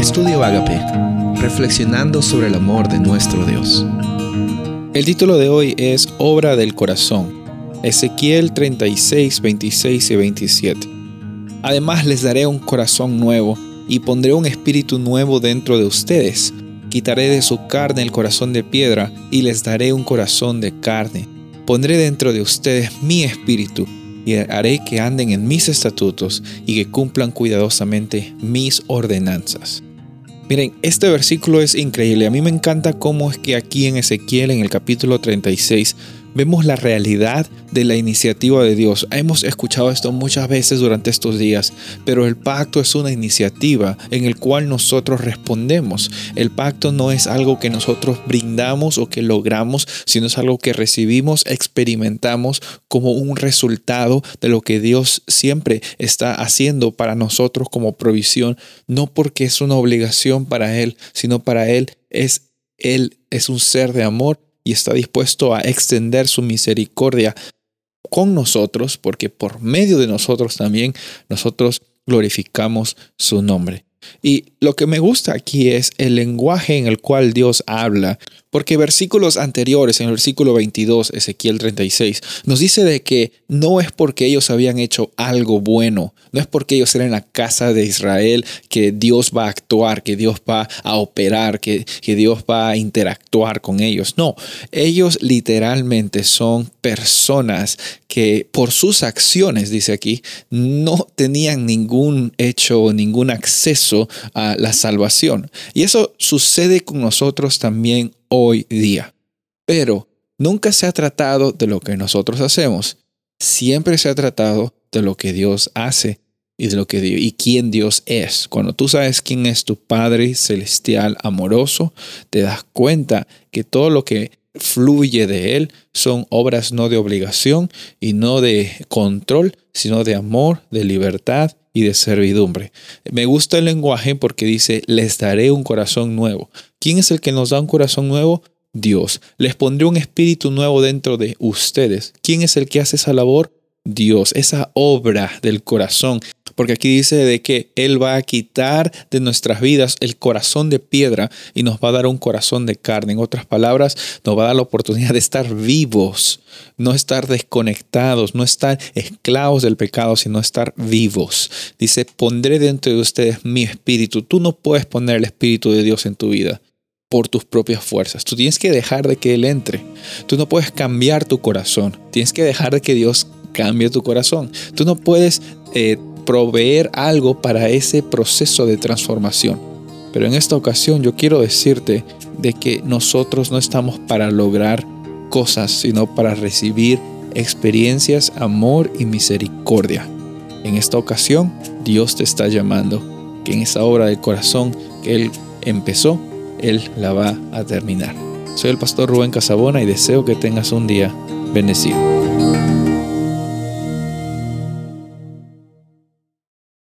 Estudio Agape, reflexionando sobre el amor de nuestro Dios. El título de hoy es Obra del Corazón, Ezequiel 36, 26 y 27. Además les daré un corazón nuevo y pondré un espíritu nuevo dentro de ustedes. Quitaré de su carne el corazón de piedra y les daré un corazón de carne. Pondré dentro de ustedes mi espíritu y haré que anden en mis estatutos y que cumplan cuidadosamente mis ordenanzas. Miren, este versículo es increíble. A mí me encanta cómo es que aquí en Ezequiel, en el capítulo 36, vemos la realidad de la iniciativa de Dios. Hemos escuchado esto muchas veces durante estos días, pero el pacto es una iniciativa en el cual nosotros respondemos. El pacto no es algo que nosotros brindamos o que logramos, sino es algo que recibimos, experimentamos como un resultado de lo que Dios siempre está haciendo para nosotros como provisión, no porque es una obligación para Él, sino para Él es Él es un ser de amor y está dispuesto a extender su misericordia con nosotros, porque por medio de nosotros también nosotros glorificamos su nombre. Y lo que me gusta aquí es el lenguaje en el cual Dios habla, porque versículos anteriores, en el versículo 22, Ezequiel 36, nos dice de que no es porque ellos habían hecho algo bueno, no es porque ellos eran la casa de Israel que Dios va a actuar, que Dios va a operar, que, que Dios va a interactuar con ellos. No, ellos literalmente son personas que por sus acciones, dice aquí, no tenían ningún hecho o ningún acceso a la salvación. Y eso sucede con nosotros también hoy día. Pero nunca se ha tratado de lo que nosotros hacemos. Siempre se ha tratado de lo que Dios hace y de lo que y quién Dios es. Cuando tú sabes quién es tu Padre celestial amoroso, te das cuenta que todo lo que fluye de Él son obras no de obligación y no de control, sino de amor, de libertad y de servidumbre. Me gusta el lenguaje porque dice, les daré un corazón nuevo. ¿Quién es el que nos da un corazón nuevo? Dios. Les pondré un espíritu nuevo dentro de ustedes. ¿Quién es el que hace esa labor? Dios, esa obra del corazón porque aquí dice de que Él va a quitar de nuestras vidas el corazón de piedra y nos va a dar un corazón de carne. En otras palabras, nos va a dar la oportunidad de estar vivos, no estar desconectados, no estar esclavos del pecado, sino estar vivos. Dice, pondré dentro de ustedes mi espíritu. Tú no puedes poner el espíritu de Dios en tu vida por tus propias fuerzas. Tú tienes que dejar de que Él entre. Tú no puedes cambiar tu corazón. Tienes que dejar de que Dios cambie tu corazón. Tú no puedes eh, proveer algo para ese proceso de transformación. Pero en esta ocasión yo quiero decirte de que nosotros no estamos para lograr cosas, sino para recibir experiencias, amor y misericordia. En esta ocasión Dios te está llamando, que en esa obra del corazón que Él empezó, Él la va a terminar. Soy el pastor Rubén Casabona y deseo que tengas un día bendecido.